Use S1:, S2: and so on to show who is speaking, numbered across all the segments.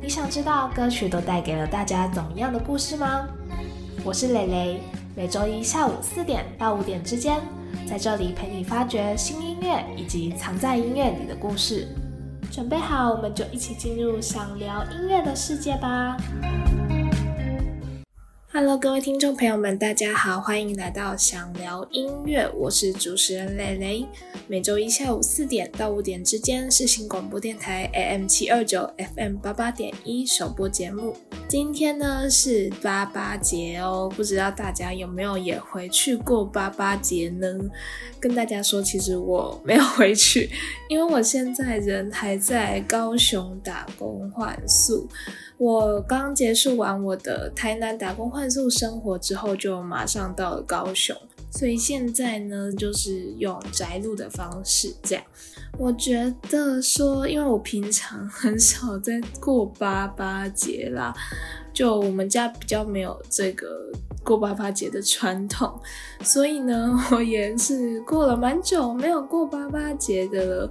S1: 你想知道歌曲都带给了大家怎么样的故事吗？我是蕾蕾，每周一下午四点到五点之间，在这里陪你发掘新音乐以及藏在音乐里的故事。准备好，我们就一起进入想聊音乐的世界吧。Hello，各位听众朋友们，大家好，欢迎来到想聊音乐，我是主持人蕾蕾。每周一下午四点到五点之间是新广播电台 AM 七二九 FM 八八点一首播节目。今天呢是八八节哦，不知道大家有没有也回去过八八节呢？跟大家说，其实我没有回去，因为我现在人还在高雄打工换宿。我刚结束完我的台南打工换宿生活之后，就马上到了高雄，所以现在呢，就是用宅录的方式这样。我觉得说，因为我平常很少在过八八节啦，就我们家比较没有这个。过八八节的传统，所以呢，我也是过了蛮久没有过八八节的了。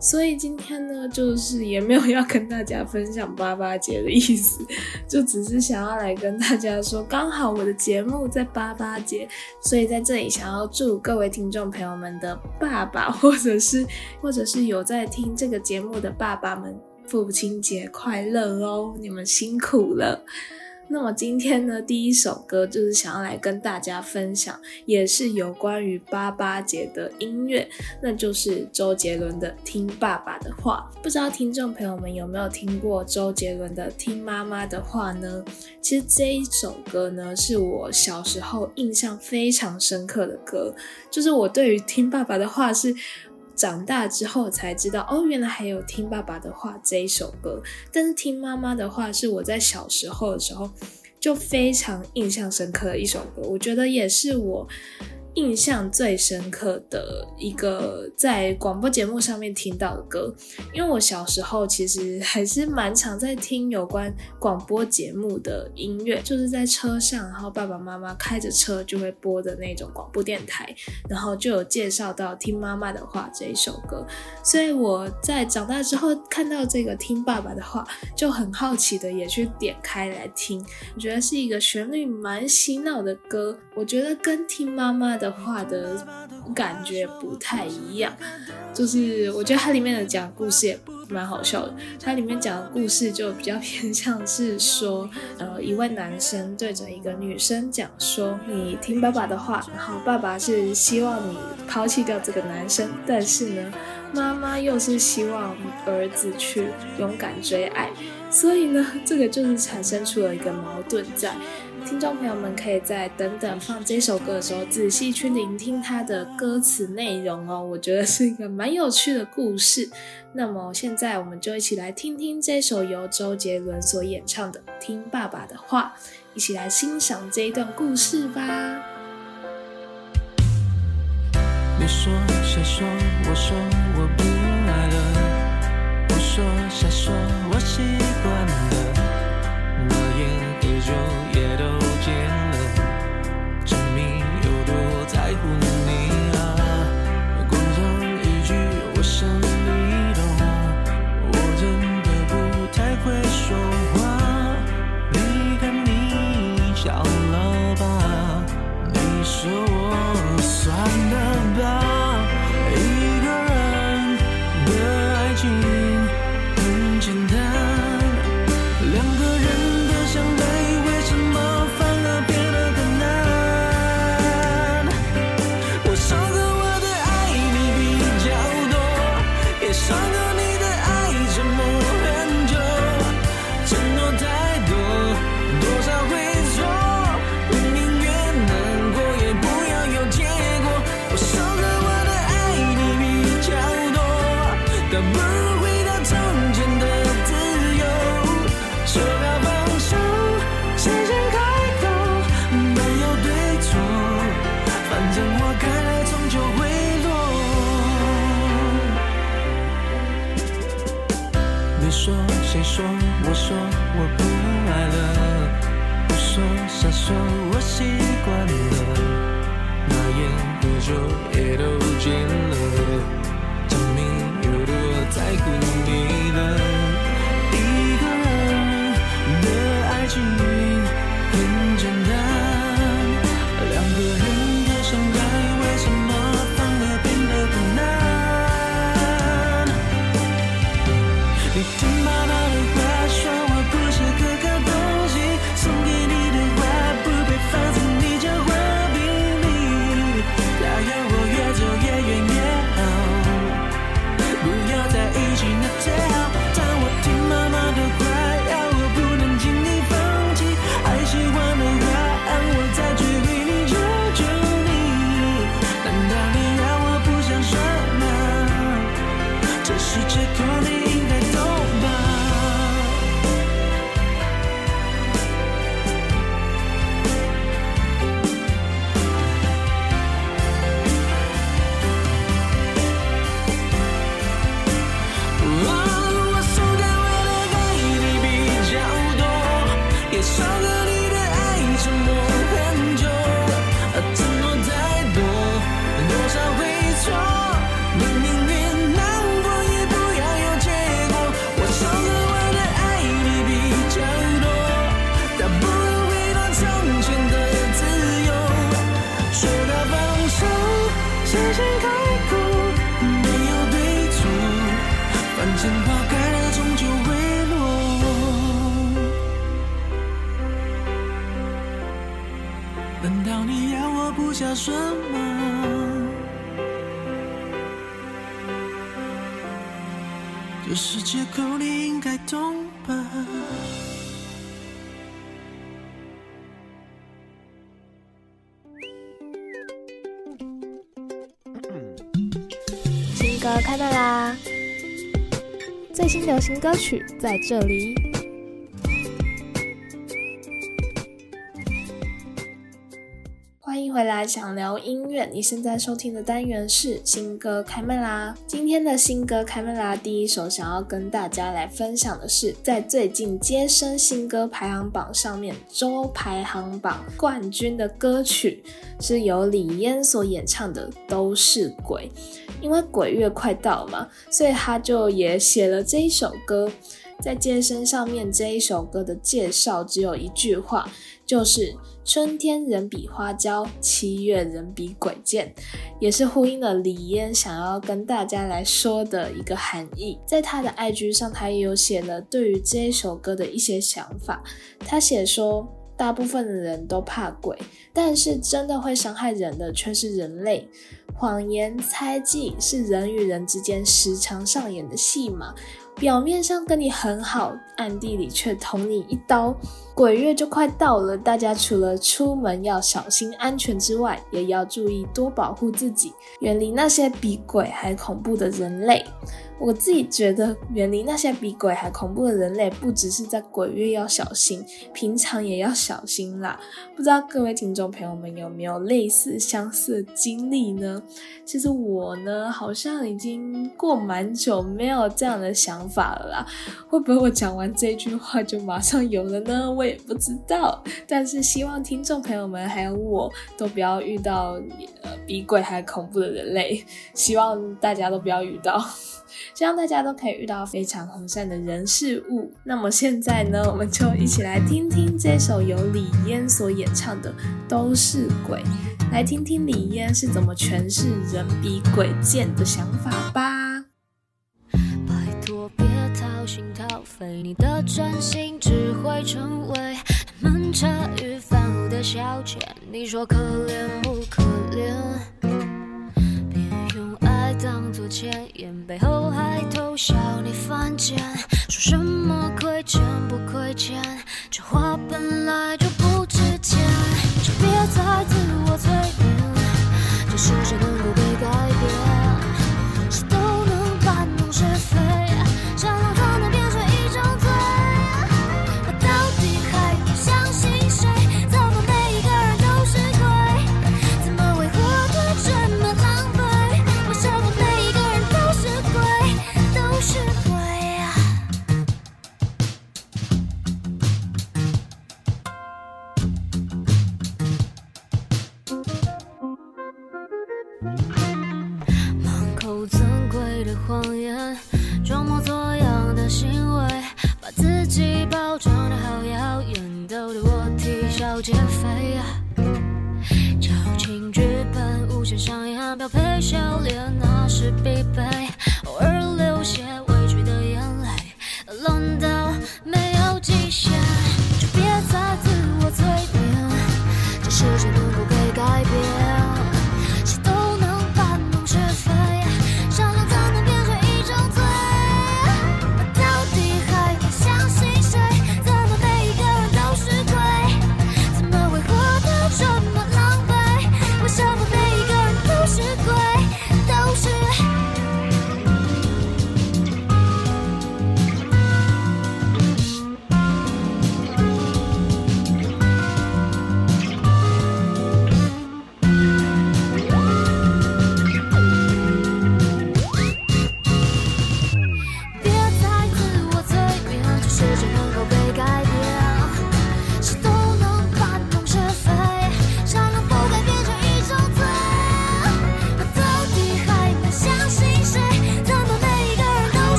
S1: 所以今天呢，就是也没有要跟大家分享八八节的意思，就只是想要来跟大家说，刚好我的节目在八八节，所以在这里想要祝各位听众朋友们的爸爸，或者是或者是有在听这个节目的爸爸们，父亲节快乐哦！你们辛苦了。那么今天呢，第一首歌就是想要来跟大家分享，也是有关于八八节的音乐，那就是周杰伦的《听爸爸的话》。不知道听众朋友们有没有听过周杰伦的《听妈妈的话》呢？其实这一首歌呢，是我小时候印象非常深刻的歌，就是我对于听爸爸的话是。长大之后才知道，哦，原来还有听爸爸的话这一首歌。但是听妈妈的话是我在小时候的时候就非常印象深刻的一首歌，我觉得也是我。印象最深刻的一个在广播节目上面听到的歌，因为我小时候其实还是蛮常在听有关广播节目的音乐，就是在车上，然后爸爸妈妈开着车就会播的那种广播电台，然后就有介绍到《听妈妈的话》这一首歌，所以我在长大之后看到这个《听爸爸的话》，就很好奇的也去点开来听，我觉得是一个旋律蛮洗脑的歌，我觉得跟听妈妈的。话的感觉不太一样，就是我觉得它里面的讲故事也蛮好笑的。它里面讲的故事就比较偏向是说，呃，一位男生对着一个女生讲说：“你听爸爸的话。”然后爸爸是希望你抛弃掉这个男生，但是呢，妈妈又是希望儿子去勇敢追爱，所以呢，这个就是产生出了一个矛盾在。听众朋友们可以在等等放这首歌的时候，仔细去聆听它的歌词内容哦。我觉得是一个蛮有趣的故事。那么现在我们就一起来听听这首由周杰伦所演唱的《听爸爸的话》，一起来欣赏这一段故事吧。
S2: 你说谁说我说我不爱了？我说瞎说
S1: 歌曲在这里。欢迎回来，想聊音你现在收听的单元是新歌开麦啦。今天的新歌开麦啦，第一首想要跟大家来分享的是，在最近接生新歌排行榜上面周排行榜冠军的歌曲，是由李嫣所演唱的《都是鬼》。因为鬼月快到嘛，所以他就也写了这一首歌。在健身上面，这一首歌的介绍只有一句话，就是“春天人比花娇，七月人比鬼贱”，也是呼应了李嫣想要跟大家来说的一个含义。在他的 IG 上，他也有写了对于这一首歌的一些想法。他写说。大部分的人都怕鬼，但是真的会伤害人的却是人类。谎言、猜忌是人与人之间时常上演的戏码，表面上跟你很好，暗地里却捅你一刀。鬼月就快到了，大家除了出门要小心安全之外，也要注意多保护自己，远离那些比鬼还恐怖的人类。我自己觉得，远离那些比鬼还恐怖的人类，不只是在鬼月要小心，平常也要小心啦。不知道各位听众朋友们有没有类似相似的经历呢？其实我呢，好像已经过蛮久没有这样的想法了啦。会不会我讲完这句话就马上有了呢？我也不知道。但是希望听众朋友们还有我都不要遇到比鬼还恐怖的人类，希望大家都不要遇到。希望大家都可以遇到非常和善的人事物。那么现在呢，我们就一起来听听这首由李嫣所演唱的《都是鬼》，来听听李嫣是怎么诠释“人比鬼贱”的想法吧。
S3: 拜托别掏心掏肺，你的真心只会成为他们茶余饭后的消遣。你说可怜不可怜？别用爱当作前言，背后笑你犯贱，说什么亏欠不亏欠？这话本来就不值钱，就别再自我催眠。这世界能够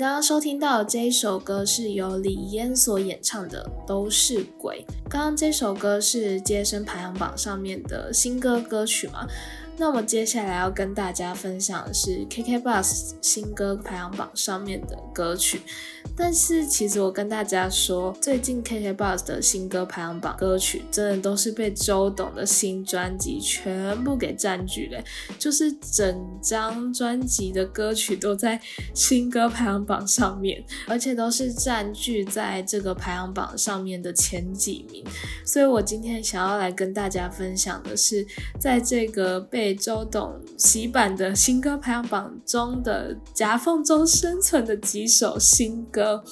S1: 刚刚收听到这一首歌是由李嫣所演唱的《都是鬼》。刚刚这首歌是接生排行榜上面的新歌歌曲嘛？那我接下来要跟大家分享的是 KK Bus 新歌排行榜上面的歌曲。但是其实我跟大家说，最近 KK Bus 的新歌排行榜歌曲真的都是被周董的新专辑全部给占据了，就是整张专辑的歌曲都在新歌排行榜上面，而且都是占据在这个排行榜上面的前几名。所以我今天想要来跟大家分享的是，在这个被周董洗版的新歌排行榜中的夹缝中生存的几首新歌。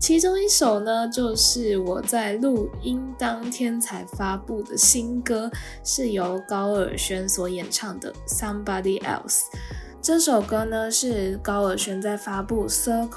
S1: 其中一首呢，就是我在录音当天才发布的新歌，是由高尔宣所演唱的《Somebody Else》。这首歌呢是高尔宣在发布《Circles》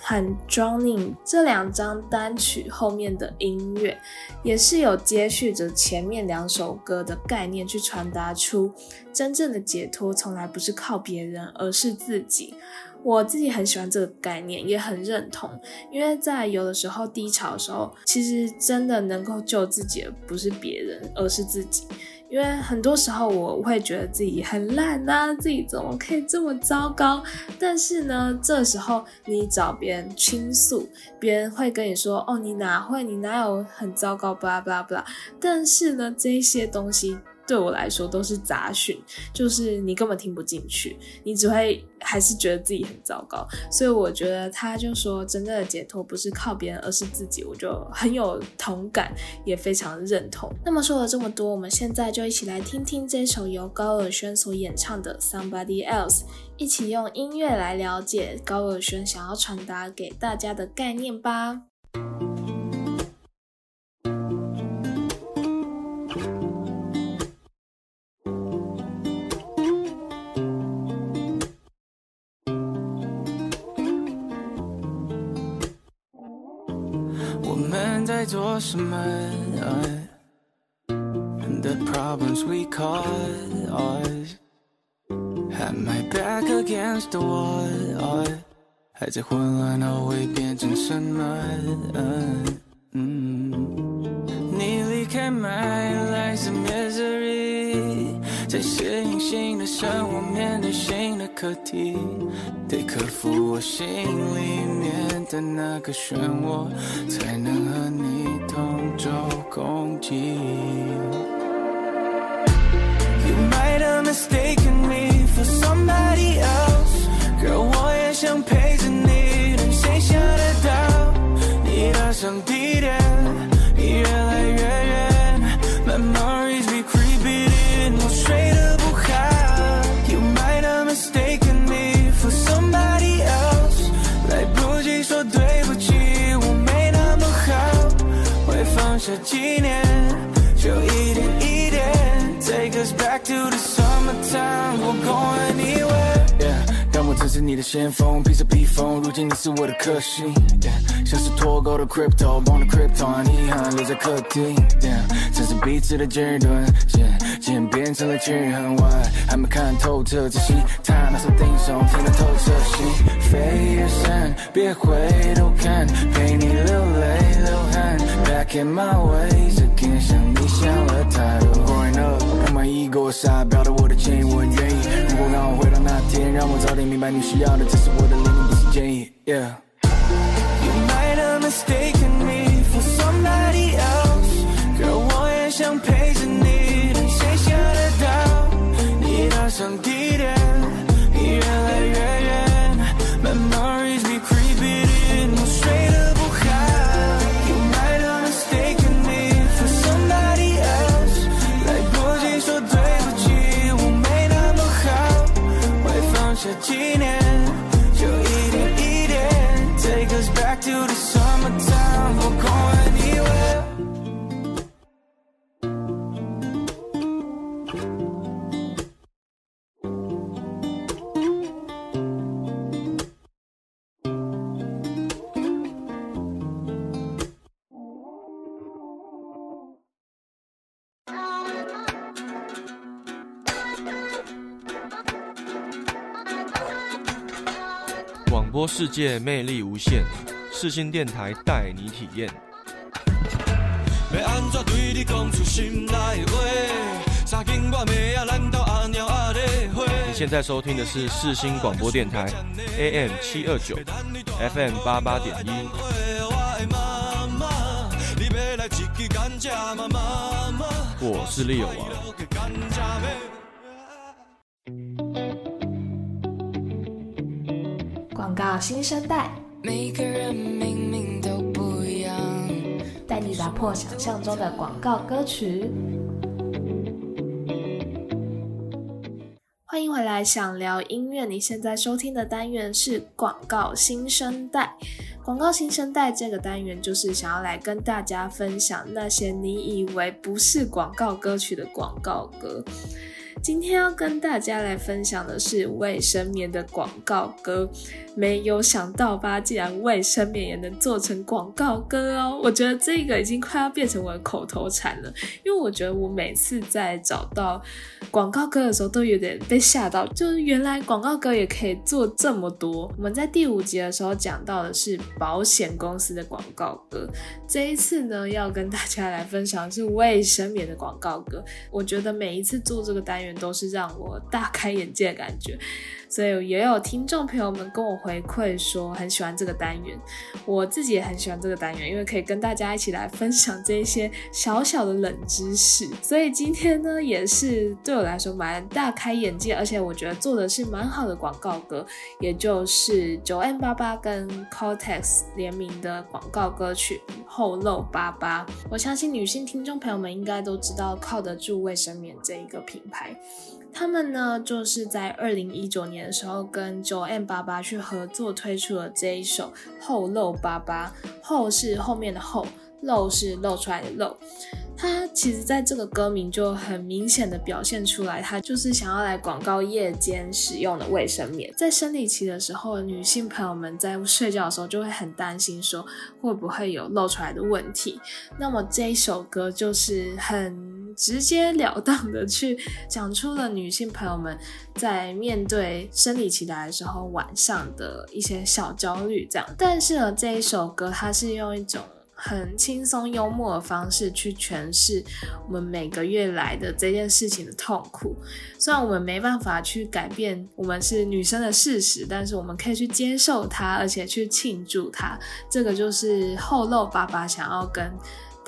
S1: 和《Drowning》这两张单曲后面的音乐，也是有接续着前面两首歌的概念去传达出真正的解脱从来不是靠别人，而是自己。我自己很喜欢这个概念，也很认同，因为在有的时候低潮的时候，其实真的能够救自己的不是别人，而是自己。因为很多时候我会觉得自己很烂呐、自己怎么可以这么糟糕？但是呢，这时候你找别人倾诉，别人会跟你说：“哦，你哪会？你哪有很糟糕？”巴拉巴拉巴拉。但是呢，这些东西对我来说都是杂讯，就是你根本听不进去，你只会还是觉得自己很糟糕。所以我觉得他就说，真正的解脱不是靠别人，而是自己，我就很有同感，也非常认同。那么说了这么多，我们现在就一起来听听这首由高尔宣所演唱的《Somebody Else》，一起用音乐来了解高尔宣想要传达给大家的概念吧。
S2: 在做什么？The problems we cause Had my back against the wall 还在混乱后会变成什么？嗯，你离开 my life is misery，在适应 新的生活，面对新的课题，得克服我心里面的那个漩涡，才能和你同舟共济。You might have mistaken me for somebody else, girl，我也想陪着你，但谁想得到你的上地点就一点一点。Take us back to the summertime. We're going 是你的先锋，披着披风，如今你是我的克星。Yeah, 像是脱钩的 crypto，帮的 crypto，遗憾留在客厅。Yeah, 这是彼此的基顿，渐渐变成了均衡。Why 还没看透彻仔细，他那手顶上听得透彻心。飞越山，别回头看，陪你流泪流汗。Back in my ways again，想你想了太给我傻，表达我的歉意，我很愿意。如果让我回到那天，让我早点明白你需要的只是我的怜悯，不是建议。Yeah。You might have
S4: mistake. 界魅力无限，世新电台带你体验。
S5: 要安怎对你讲出心内话？三更我妹仔咱斗阿猫阿咧花。
S4: 你现在收听的是世新广播电台 AM 七二九 FM 八八点一。
S5: 我
S4: 是利友王。
S1: 广告新生代，
S3: 每个人明明都不一样，
S1: 带你打破想象中的广告歌曲。欢迎回来，想聊音乐。你现在收听的单元是广告新生代。广告新生代这个单元就是想要来跟大家分享那些你以为不是广告歌曲的广告歌。今天要跟大家来分享的是卫生棉的广告歌，没有想到吧？竟然卫生棉也能做成广告歌哦！我觉得这个已经快要变成我的口头禅了，因为我觉得我每次在找到广告歌的时候，都有点被吓到，就是原来广告歌也可以做这么多。我们在第五集的时候讲到的是保险公司的广告歌，这一次呢，要跟大家来分享的是卫生棉的广告歌。我觉得每一次做这个单元都是让我大开眼界的感觉，所以也有听众朋友们跟我回馈说很喜欢这个单元，我自己也很喜欢这个单元，因为可以跟大家一起来分享这一些小小的冷知识。所以今天呢，也是对我来说蛮大开眼界，而且我觉得做的是蛮好的广告歌，也就是九 M 八八跟 Cortex 联名的广告歌曲《后漏八八》。我相信女性听众朋友们应该都知道靠得住卫生棉这一个品牌。他们呢，就是在二零一九年的时候跟九 M 八八去合作推出了这一首《后漏八八》，后是后面的后，漏是露出来的漏。它其实在这个歌名就很明显的表现出来，它就是想要来广告夜间使用的卫生棉。在生理期的时候，女性朋友们在睡觉的时候就会很担心说会不会有漏出来的问题。那么这一首歌就是很直截了当的去 讲出了女性朋友们在面对生理期来的时候晚上的一些小焦虑，这样。但是呢，这一首歌它是用一种很轻松幽默的方式去诠释我们每个月来的这件事情的痛苦。虽然我们没办法去改变我们是女生的事实，但是我们可以去接受它，而且去庆祝它。这个就是后漏爸爸想要跟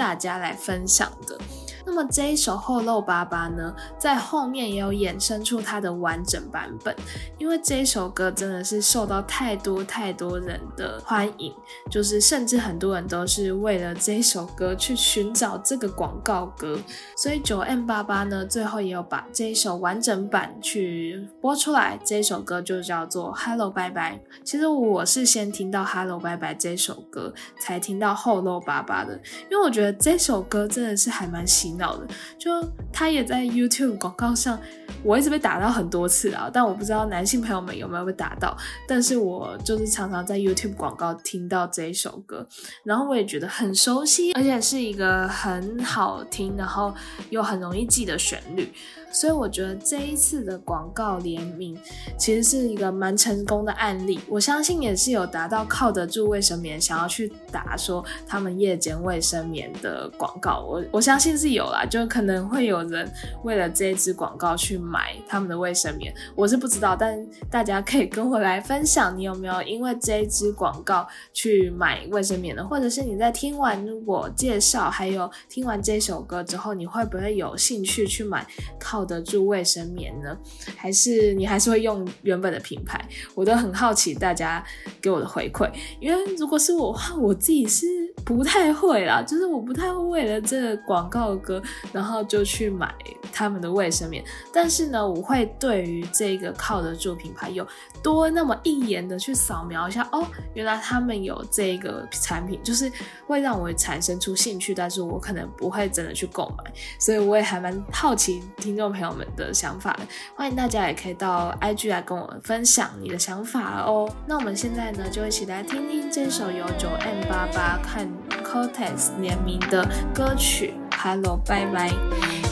S1: 大家来分享的。那么这一首《后漏巴巴》呢，在后面也有衍生出它的完整版本，因为这一首歌真的是受到太多太多人的欢迎，就是甚至很多人都是为了这一首歌去寻找这个广告歌，所以九 M 八八呢，最后也有把这一首完整版去播出来。这一首歌就叫做《Hello 拜拜》。其实我是先听到《Hello 拜拜》这首歌，才听到《后漏巴巴》的，因为我觉得这首歌真的是还蛮洗脑的，就它也在 YouTube 广告上我一直被打到很多次啊，但我不知道男性朋友们有没有被打到。但是我就是常常在 YouTube 广告听到这一首歌，然后我也觉得很熟悉，而且是一个很好听，然后又很容易记的旋律。所以我觉得这一次的广告联名其实是一个蛮成功的案例，我相信也是有达到靠得住卫生棉想要去打说他们夜间卫生棉的广告，我我相信是有啦，就可能会有人为了这一支广告去买他们的卫生棉，我是不知道，但大家可以跟我来分享，你有没有因为这一支广告去买卫生棉的，或者是你在听完我介绍，还有听完这首歌之后，你会不会有兴趣去买靠靠得住卫生棉呢？还是你还是会用原本的品牌？我都很好奇大家给我的回馈，因为如果是我话，我自己是不太会啦，就是我不太会为了这个广告歌，然后就去买他们的卫生棉。但是呢，我会对于这个靠得住品牌有多那么一眼的去扫描一下，哦，原来他们有这个产品，就是会让我产生出兴趣，但是我可能不会真的去购买，所以我也还蛮好奇听众朋友们的想法的。欢迎大家也可以到 IG 来跟我分享你的想法哦。那我们现在呢，就一起来听听这首由九 M 八八看 Cortex 联名的歌曲《Hello 拜拜》。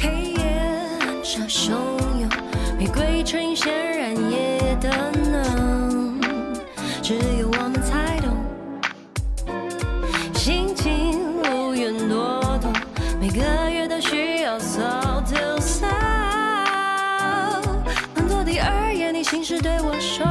S3: 黑夜下汹涌，玫瑰呈现燃夜的能，只有我们才懂。心情无缘多动，每个月都需要 so to so。当做第二夜，你心事对我说，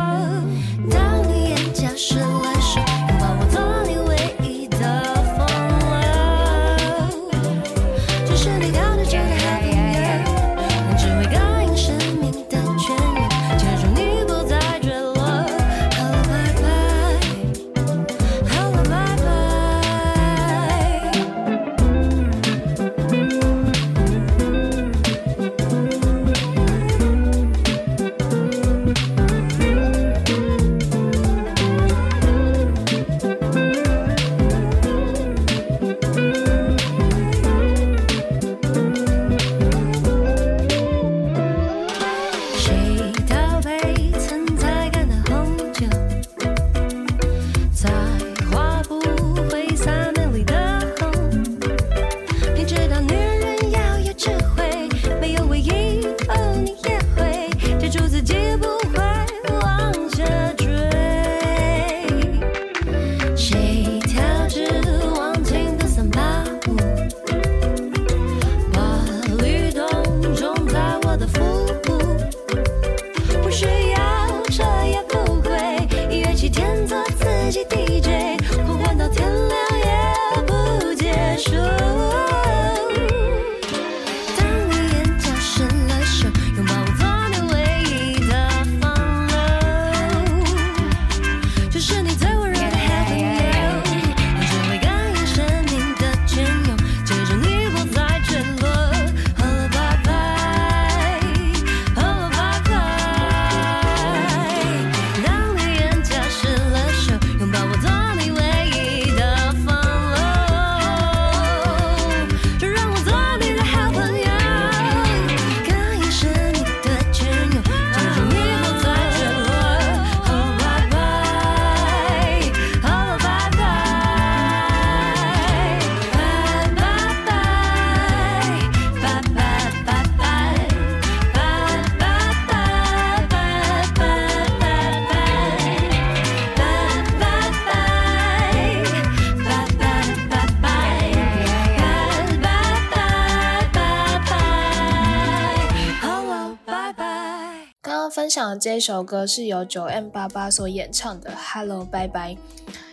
S3: 这
S1: 首歌是由九 M 八八所演唱的《Hello 拜拜》，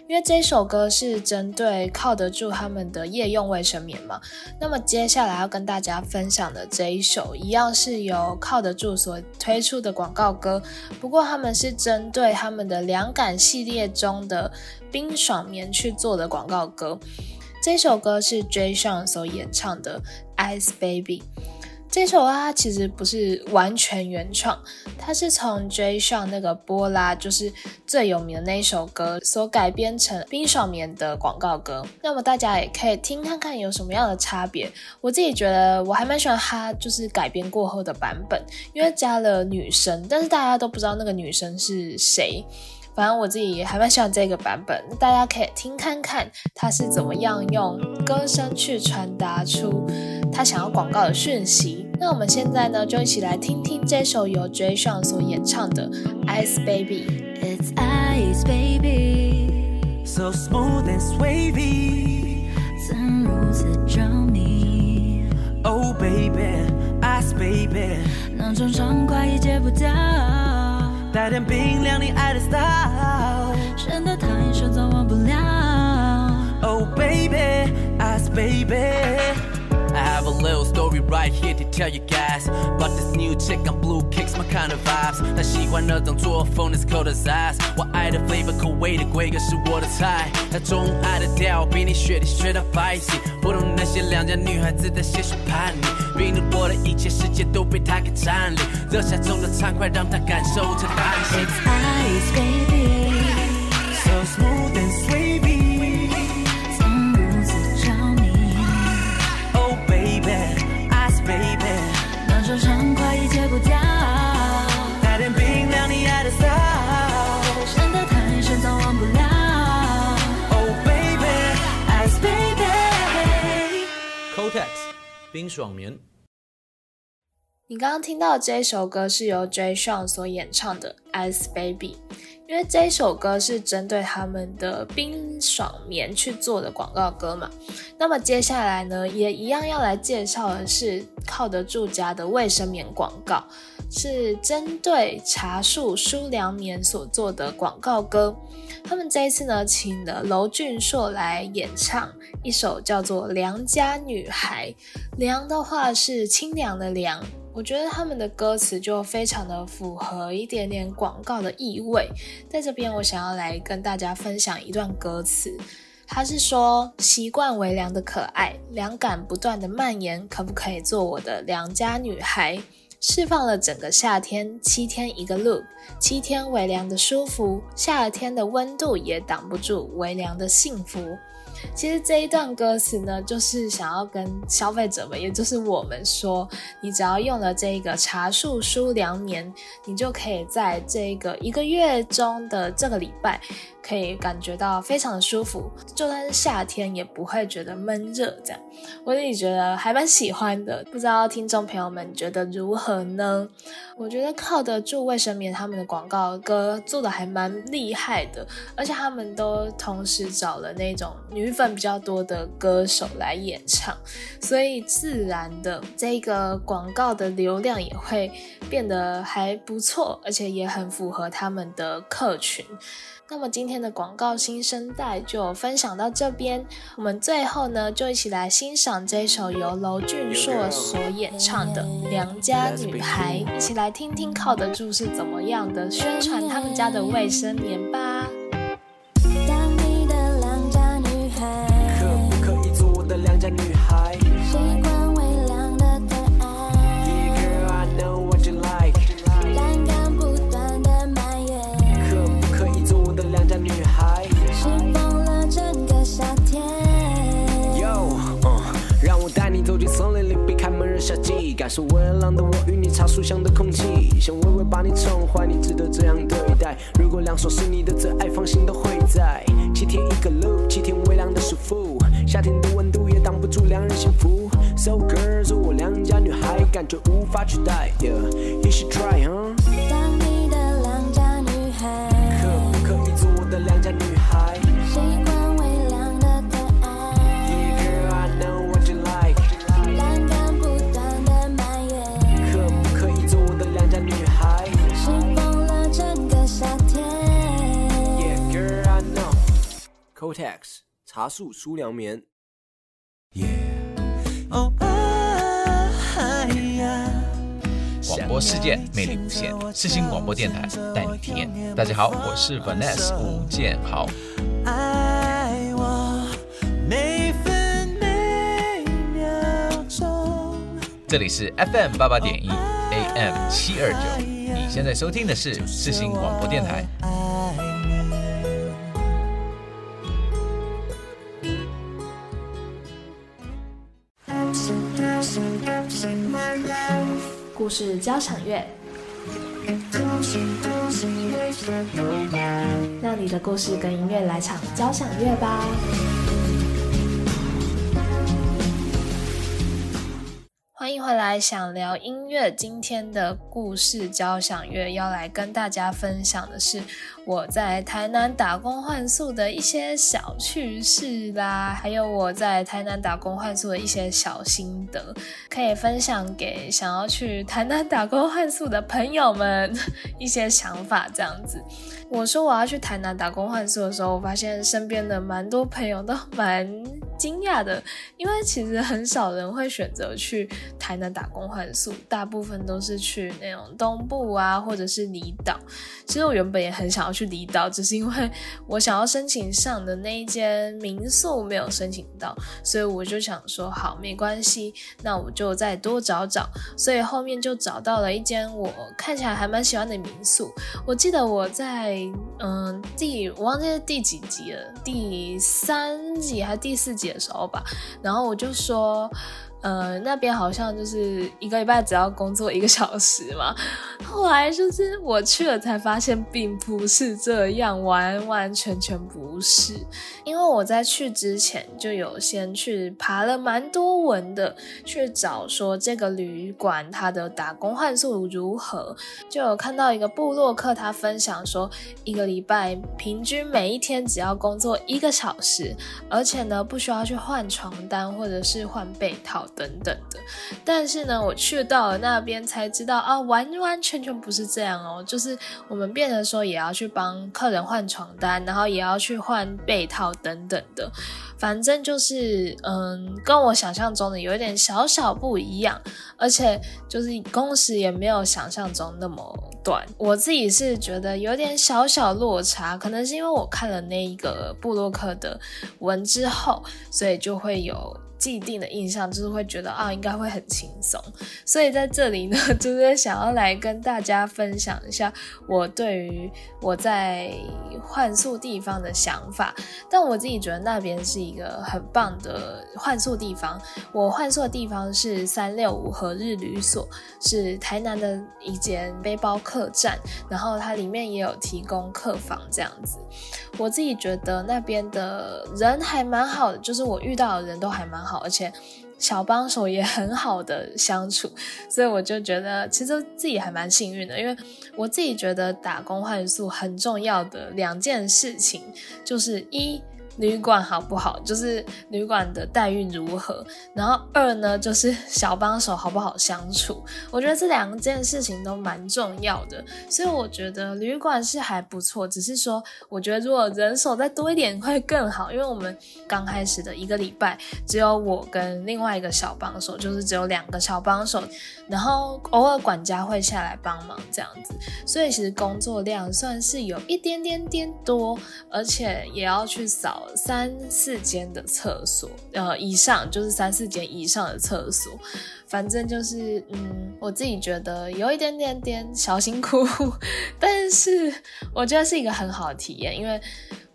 S1: 因为这首歌是针对靠得住他们的夜用卫生棉嘛。那么接下来要跟大家分享的这一首，一样是由靠得住所推出的广告歌，不过他们是针对他们的凉感系列中的冰爽棉去做的广告歌。这首歌是 J. s h a n 所演唱的《Ice Baby》。这首啊其实不是完全原创，它是从 J. s h a n 那个波拉，就是最有名的那一首歌所改编成冰爽棉的广告歌。那么大家也可以听看看有什么样的差别。我自己觉得我还蛮喜欢它，就是改编过后的版本，因为加了女生，但是大家都不知道那个女生是谁。反正我自己还蛮喜欢这个版本，大家可以听看看他是怎么样用歌声去传达出他想要广告的讯息。那我们现在呢，就一起来听听这首由 j a s o n 所演唱的《Ice Baby》。
S3: It's ice,
S2: baby，So smooth and wavy.
S3: 怎如此着迷
S2: ？Oh baby, ice baby，
S3: 那种畅快也戒不掉，
S2: 带点冰凉你爱的 style。
S3: 真的太深，早忘不了。
S2: Oh baby, ice baby.
S6: I have a little story right here to tell you guys about this new chick on blue kicks my kind of vibes。她喜欢那种作风，is cold as ice。我爱的 flavor 口味的规格是我的菜，她钟爱的调比你学的学到白皙，不懂那些良家女孩子的些许叛逆，冰冷过的一切世界都被他给占领，热夏中的畅快让他感受着安心。
S3: Ice,
S2: 冰
S4: 爽棉。
S1: 你刚刚听到这首歌是由 Jay Sean 所演唱的《Ice Baby》，因为这首歌是针对他们的冰爽棉去做的广告歌嘛。那么接下来呢，也一样要来介绍的是靠得住家的卫生棉广告，是针对茶树舒凉棉所做的广告歌。他们这一次呢，请了娄俊硕来演唱一首叫做《良家女孩》。凉的话是清凉的凉，我觉得他们的歌词就非常的符合一点点广告的意味。在这边，我想要来跟大家分享一段歌词，它是说：习惯为凉的可爱，凉感不断的蔓延，可不可以做我的良家女孩？释放了整个夏天，七天一个 loop，七天微凉的舒服，夏天的温度也挡不住微凉的幸福。其实这一段歌词呢，就是想要跟消费者们，也就是我们说，你只要用了这个茶树舒凉棉，你就可以在这个一个月中的这个礼拜，可以感觉到非常的舒服，就算是夏天也不会觉得闷热。这样，我自己觉得还蛮喜欢的，不知道听众朋友们觉得如何呢？我觉得靠得住卫生棉他们的广告歌做的还蛮厉害的，而且他们都同时找了那种女粉比较多的歌手来演唱，所以自然的这个广告的流量也会变得还不错，而且也很符合他们的客群。那么今天的广告新生代就分享到这边，我们最后呢就一起来欣赏这首由娄俊硕所演唱的《良家女孩》，一起来听听靠得住是怎么样的宣传他们家的卫生棉吧。
S3: 夏
S2: 季，感受微凉的我与你茶树香的空气，想微微把你宠坏，你值得这样对待。如果两手是你的最爱，放心都会在。七天一个 loop，七天微凉的舒服，夏天的温度也挡不住两人幸福。So girl，做我良家女孩，感觉无法取代。Yeah，you should try，huh？Kotex 茶树舒凉棉。
S5: 哦哎呀
S7: 广播世界魅力无限，四新广播电台带你体验。大家好，我是 Vanessa 吴建豪。
S5: 爱我每分每秒钟，
S7: 这里是 FM 八八点一 AM 七二九，你现在收听的是四新广播电台。
S1: 故事交响乐，让你的故事跟音乐来场交响乐吧。欢迎回来，想聊音乐。今天的故事交响乐要来跟大家分享的是我在台南打工换宿的一些小趣事啦，还有我在台南打工换宿的一些小心得，可以分享给想要去台南打工换宿的朋友们一些想法。这样子，我说我要去台南打工换宿的时候，我发现身边的蛮多朋友都蛮惊讶的，因为其实很少人会选择去。台南打工换宿，大部分都是去那种东部啊，或者是离岛。其实我原本也很想要去离岛，只是因为我想要申请上的那一间民宿没有申请到，所以我就想说，好，没关系，那我就再多找找。所以后面就找到了一间我看起来还蛮喜欢的民宿。我记得我在嗯第我忘记是第几集了，第三集还是第四集的时候吧，然后我就说。呃，那边好像就是一个礼拜只要工作一个小时嘛。后来就是我去了才发现，并不是这样，完完全全不是。因为我在去之前就有先去爬了蛮多文的，去找说这个旅馆它的打工换宿如何，就有看到一个部落客他分享说，一个礼拜平均每一天只要工作一个小时，而且呢不需要去换床单或者是换被套。等等的，但是呢，我去到了那边才知道啊，完完全全不是这样哦。就是我们变成说也要去帮客人换床单，然后也要去换被套等等的，反正就是嗯，跟我想象中的有一点小小不一样，而且就是工时也没有想象中那么短。我自己是觉得有点小小落差，可能是因为我看了那一个布洛克的文之后，所以就会有。既定的印象就是会觉得啊，应该会很轻松，所以在这里呢，就是想要来跟大家分享一下我对于我在换宿地方的想法。但我自己觉得那边是一个很棒的换宿地方。我换宿的地方是三六五和日旅所，是台南的一间背包客栈，然后它里面也有提供客房这样子。我自己觉得那边的人还蛮好的，就是我遇到的人都还蛮。好，而且小帮手也很好的相处，所以我就觉得其实自己还蛮幸运的，因为我自己觉得打工换宿很重要的两件事情就是一。旅馆好不好？就是旅馆的待遇如何？然后二呢，就是小帮手好不好相处？我觉得这两件事情都蛮重要的，所以我觉得旅馆是还不错。只是说，我觉得如果人手再多一点会更好，因为我们刚开始的一个礼拜只有我跟另外一个小帮手，就是只有两个小帮手，然后偶尔管家会下来帮忙这样子，所以其实工作量算是有一点点点多，而且也要去扫。三四间的厕所，呃，以上就是三四间以上的厕所，反正就是，嗯，我自己觉得有一点点点小辛苦，但是我觉得是一个很好的体验，因为。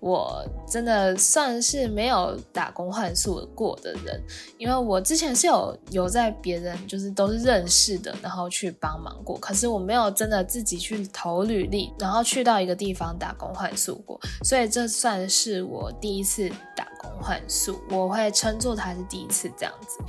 S1: 我真的算是没有打工换宿过的人，因为我之前是有有在别人就是都是认识的，然后去帮忙过，可是我没有真的自己去投履历，然后去到一个地方打工换宿过，所以这算是我第一次打工换宿，我会称作它是第一次这样子。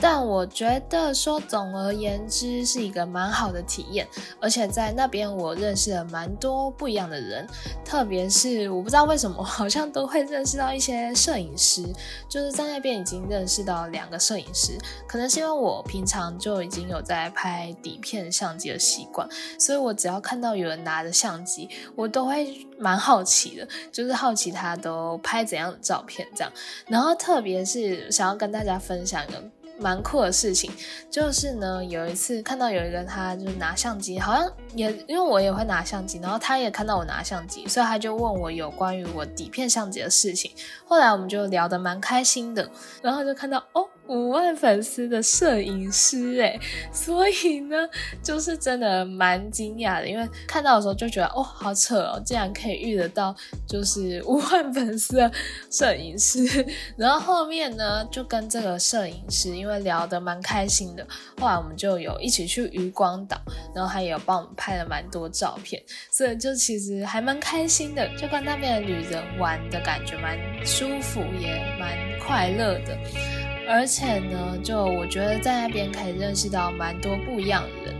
S1: 但我觉得说，总而言之是一个蛮好的体验，而且在那边我认识了蛮多不一样的人，特别是我不知道为什么，好像都会认识到一些摄影师，就是在那边已经认识到两个摄影师，可能是因为我平常就已经有在拍底片相机的习惯，所以我只要看到有人拿着相机，我都会蛮好奇的，就是好奇他都拍怎样的照片这样，然后特别是想要跟大家分享一个。蛮酷的事情，就是呢，有一次看到有一个他就是拿相机，好像也因为我也会拿相机，然后他也看到我拿相机，所以他就问我有关于我底片相机的事情。后来我们就聊得蛮开心的，然后就看到哦。五万粉丝的摄影师哎，所以呢，就是真的蛮惊讶的，因为看到的时候就觉得哦，好扯哦，竟然可以遇得到就是五万粉丝的摄影师。然后后面呢，就跟这个摄影师因为聊得蛮开心的，后来我们就有一起去渔光岛，然后他也有帮我们拍了蛮多照片，所以就其实还蛮开心的，就跟那边的旅人玩的感觉蛮舒服，也蛮快乐的。而且呢，就我觉得在那边可以认识到蛮多不一样的人，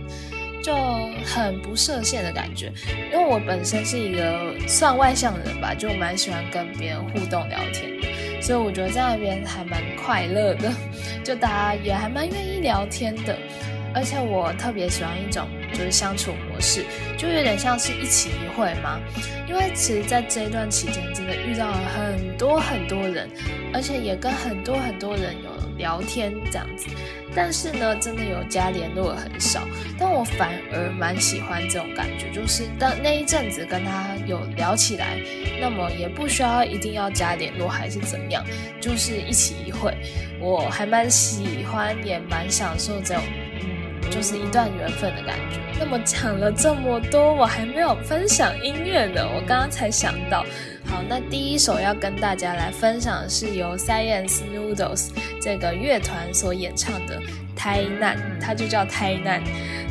S1: 就很不设限的感觉。因为我本身是一个算外向的人吧，就蛮喜欢跟别人互动聊天的，所以我觉得在那边还蛮快乐的，就大家也还蛮愿意聊天的。而且我特别喜欢一种就是相处模式，就有点像是一起一会嘛。因为其实在这一段期间，真的遇到了很多很多人，而且也跟很多很多人有。聊天这样子，但是呢，真的有加联络的很少。但我反而蛮喜欢这种感觉，就是当那一阵子跟他有聊起来，那么也不需要一定要加联络还是怎么样，就是一起一会，我还蛮喜欢，也蛮享受这种，就是一段缘分的感觉。那么讲了这么多，我还没有分享音乐呢，我刚刚才想到。好，那第一首要跟大家来分享的是由 Science Noodles 这个乐团所演唱的《胎难》，它就叫《胎难》。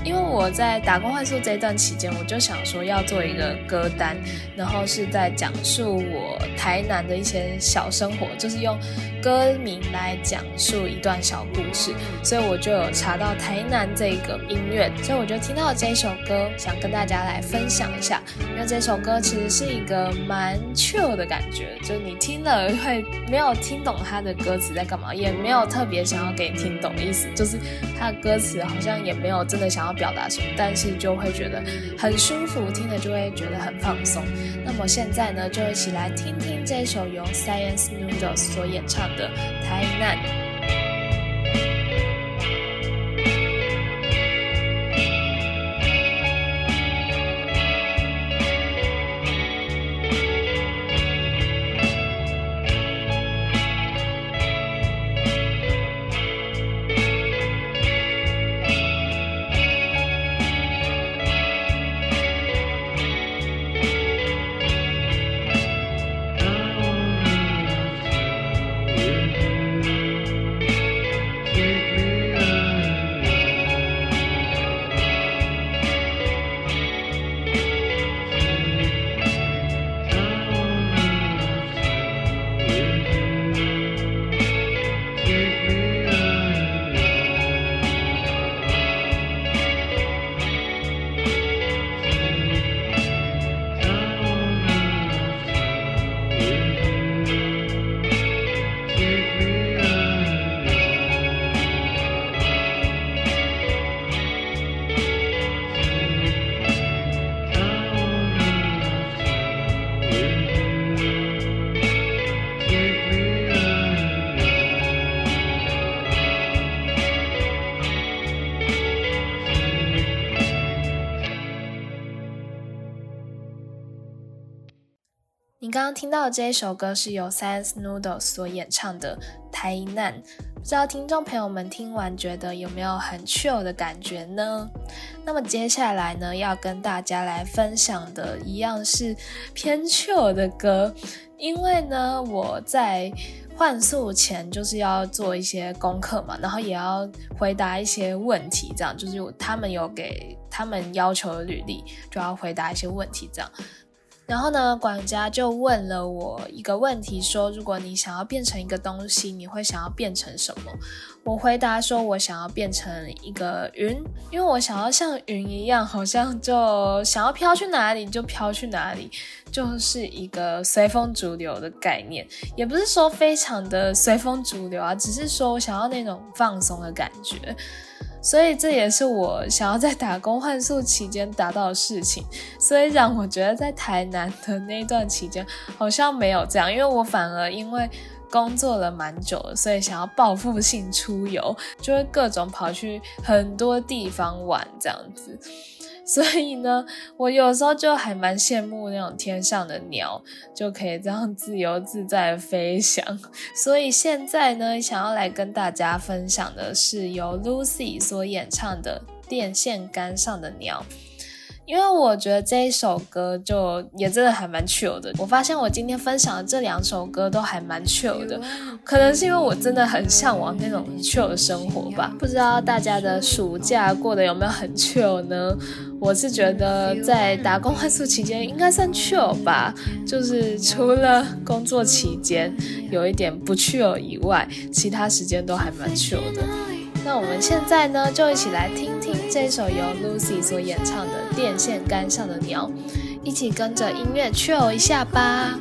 S1: 因为我在打工换宿这一段期间，我就想说要做一个歌单，然后是在讲述我台南的一些小生活，就是用歌名来讲述一段小故事，所以我就有查到台南这个音乐，所以我就听到这首歌，想跟大家来分享一下。因为这首歌其实是一个蛮 chill 的感觉，就是你听了会没有听懂它的歌词在干嘛，也没有特别想要给你听懂的意思，就是他的歌词好像也没有真的想要。表达什么，但是就会觉得很舒服，听了就会觉得很放松。那么现在呢，就一起来听听这首由 Science Noodles 所演唱的《台南》。听到的这一首歌是由 Science Noodles 所演唱的《台难》，不知道听众朋友们听完觉得有没有很 chill 的感觉呢？那么接下来呢，要跟大家来分享的一样是偏 chill 的歌，因为呢，我在换宿前就是要做一些功课嘛，然后也要回答一些问题，这样就是他们有给他们要求的履历，就要回答一些问题，这样。然后呢，管家就问了我一个问题，说：“如果你想要变成一个东西，你会想要变成什么？”我回答说：“我想要变成一个云，因为我想要像云一样，好像就想要飘去哪里就飘去哪里，就是一个随风逐流的概念。也不是说非常的随风逐流啊，只是说我想要那种放松的感觉。”所以这也是我想要在打工换宿期间达到的事情。虽然我觉得在台南的那段期间好像没有这样，因为我反而因为工作了蛮久，所以想要报复性出游，就会各种跑去很多地方玩这样子。
S8: 所以呢，我有时候就还蛮羡慕那种天上的鸟，就可以这样自由自在飞翔。所以现在呢，想要来跟大家分享的是由 Lucy 所演唱的《电线杆上的鸟》。因为我觉得这一首歌就也真的还蛮 chill 的。我发现我今天分享的这两首歌都还蛮 chill 的，可能是因为我真的很向往那种 chill 的生活吧。不知道大家的暑假过得有没有很 chill 呢？我是觉得在打工换宿期间应该算 chill 吧，就是除了工作期间有一点不 chill 以外，其他时间都还蛮 chill 的。那我们现在呢，就一起来听听这首由 Lucy 所演唱的《电线杆上的鸟》，一起跟着音乐 chill 一下吧。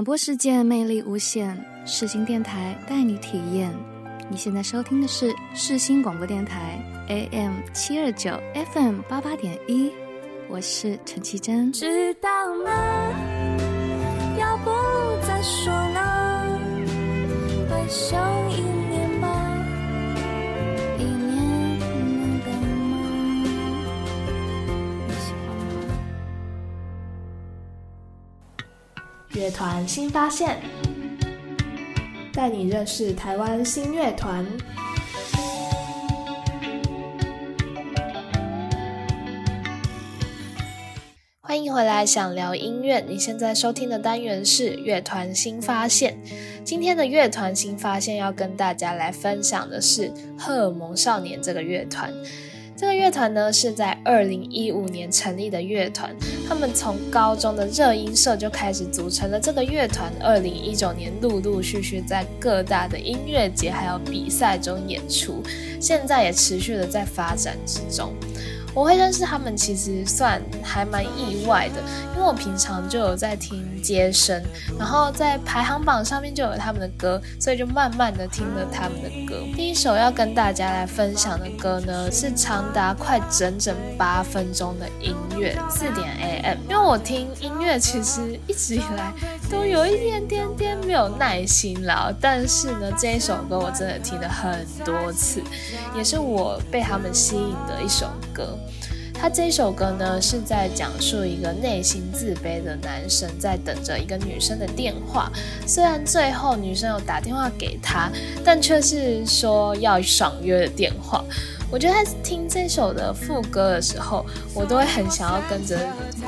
S9: 广播世界魅力无限，世新电台带你体验。你现在收听的是世新广播电台 AM 七二九 FM 八八点一，我是陈绮贞。
S1: 知道吗？要不再说了，回首一
S8: 乐团新发现，带你认识台湾新乐团。欢
S1: 迎回来，想聊音乐。你现在收听的单元是乐团新发现。今天的乐团新发现要跟大家来分享的是荷尔蒙少年这个乐团。这个乐团呢是在二零一五年成立的乐团，他们从高中的热音社就开始组成了这个乐团。二零一九年陆陆续续在各大的音乐节还有比赛中演出，现在也持续的在发展之中。我会认识他们，其实算还蛮意外的，因为我平常就有在听街声，然后在排行榜上面就有他们的歌，所以就慢慢的听了他们的歌。第一首要跟大家来分享的歌呢，是长达快整整八分钟的音乐，四点 AM。因为我听音乐其实一直以来都有一点点点没有耐心了，但是呢，这一首歌我真的听了很多次，也是我被他们吸引的一首他这首歌呢，是在讲述一个内心自卑的男生在等着一个女生的电话。虽然最后女生有打电话给他，但却是说要爽约的电话。我觉得在听这首的副歌的时候，我都会很想要跟着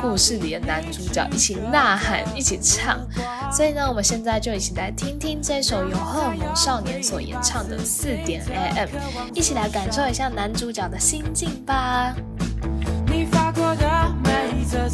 S1: 故事里的男主角一起呐喊、一起唱。所以呢，我们现在就一起来听听这首由荷尔蒙少年所演唱的《四点 AM》，一起来感受一下男主角的心境吧。
S6: 你发过的每一则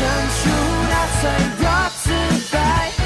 S6: 生出那脆弱自卑。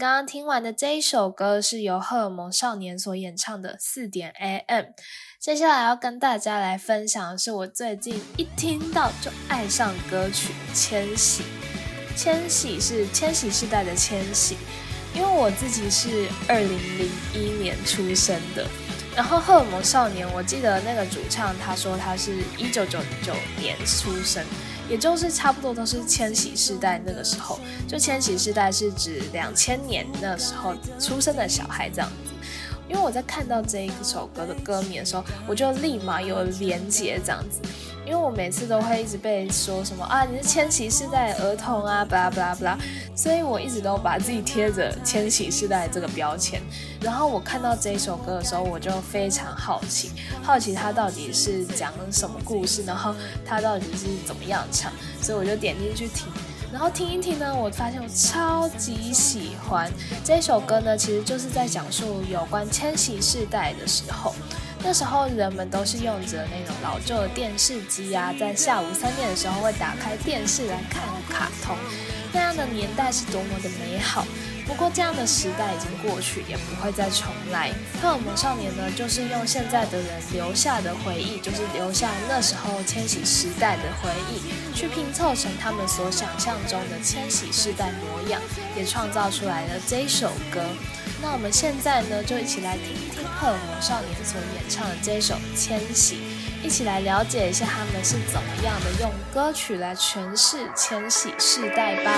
S1: 刚刚听完的这一首歌是由荷尔蒙少年所演唱的《四点 AM》。接下来要跟大家来分享的是我最近一听到就爱上歌曲《千禧》。千禧是千禧世代的千禧，因为我自己是二零零一年出生的。然后荷尔蒙少年，我记得那个主唱他说他是一九九九年出生，也就是差不多都是千禧世代那个时候。就千禧世代是指两千年那时候出生的小孩这样子。因为我在看到这一首歌的歌名的时候，我就立马有连接这样子。因为我每次都会一直被说什么啊，你是千禧世代儿童啊，巴拉巴拉巴拉，所以我一直都把自己贴着千禧世代这个标签。然后我看到这一首歌的时候，我就非常好奇，好奇它到底是讲什么故事，然后它到底是怎么样唱，所以我就点进去听。然后听一听呢，我发现我超级喜欢这首歌呢，其实就是在讲述有关千禧世代的时候。那时候人们都是用着那种老旧的电视机啊，在下午三点的时候会打开电视来看卡通，那样的年代是多么的美好。不过这样的时代已经过去，也不会再重来。荷尔蒙少年呢，就是用现在的人留下的回忆，就是留下那时候千禧时代的回忆，去拼凑成他们所想象中的千禧世代模样，也创造出来了这首歌。那我们现在呢，就一起来听一听荷尔蒙少年所演唱的这首《千禧》，一起来了解一下他们是怎么样的用歌曲来诠释千禧世代吧。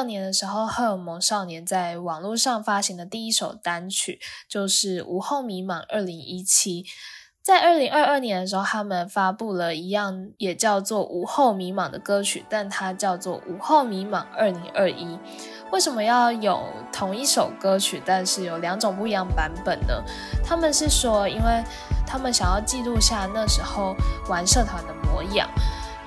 S1: 六年的时候，荷尔蒙少年在网络上发行的第一首单曲就是《午后迷茫》。二零一七，在二零二二年的时候，他们发布了一样也叫做《午后迷茫》的歌曲，但它叫做《午后迷茫》二零二一。为什么要有同一首歌曲，但是有两种不一样版本呢？他们是说，因为他们想要记录下那时候玩社团的模样。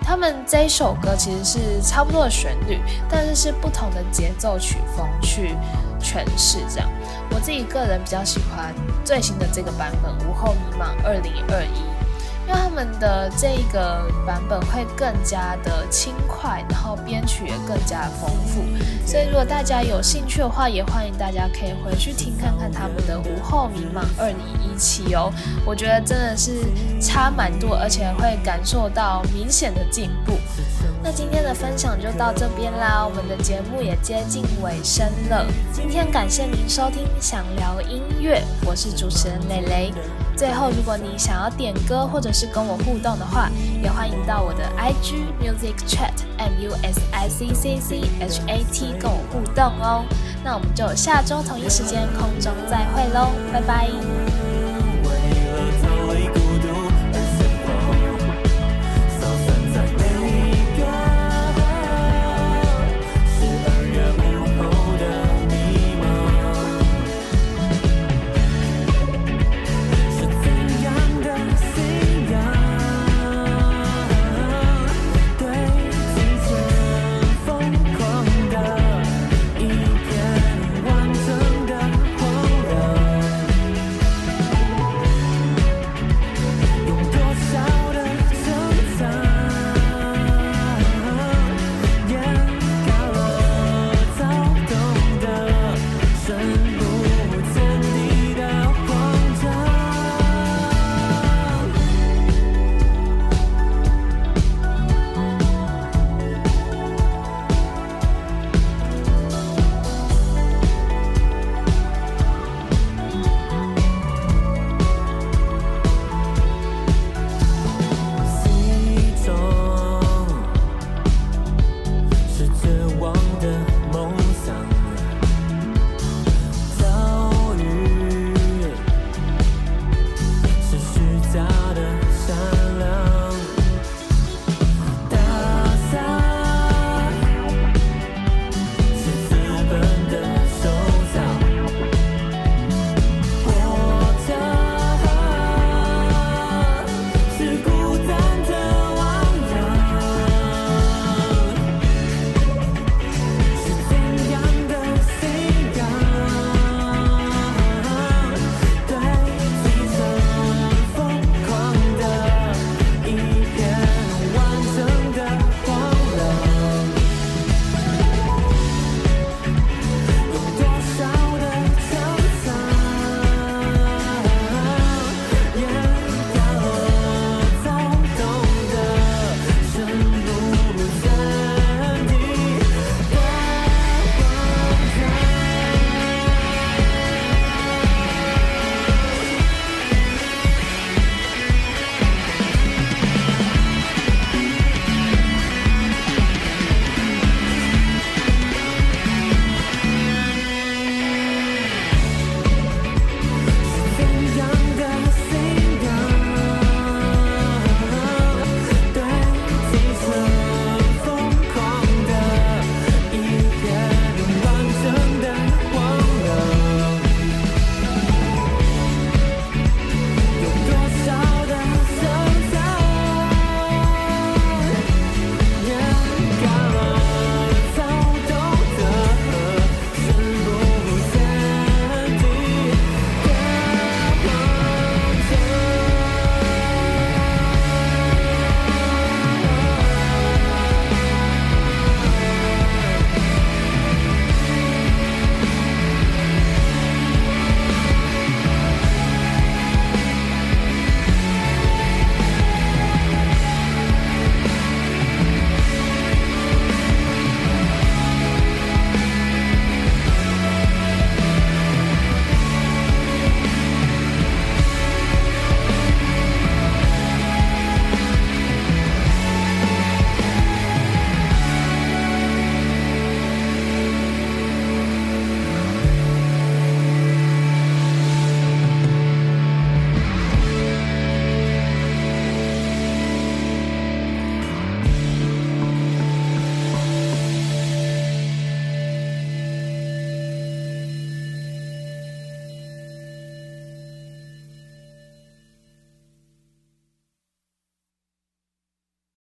S1: 他们这一首歌其实是差不多的旋律，但是是不同的节奏曲风去诠释。这样，我自己个人比较喜欢最新的这个版本《午后迷茫二零二一》。因为他们的这个版本会更加的轻快，然后编曲也更加丰富，所以如果大家有兴趣的话，也欢迎大家可以回去听看看他们的《午后迷茫二零一七》哦。我觉得真的是差蛮多，而且会感受到明显的进步。那今天的分享就到这边啦，我们的节目也接近尾声了。今天感谢您收听《想聊音乐》，我是主持人蕾蕾。最后，如果你想要点歌或者是跟我互动的话，也欢迎到我的 IG Music Chat M U S I C C C H A T 跟我互动哦。那我们就下周同一时间空中再会喽，拜拜。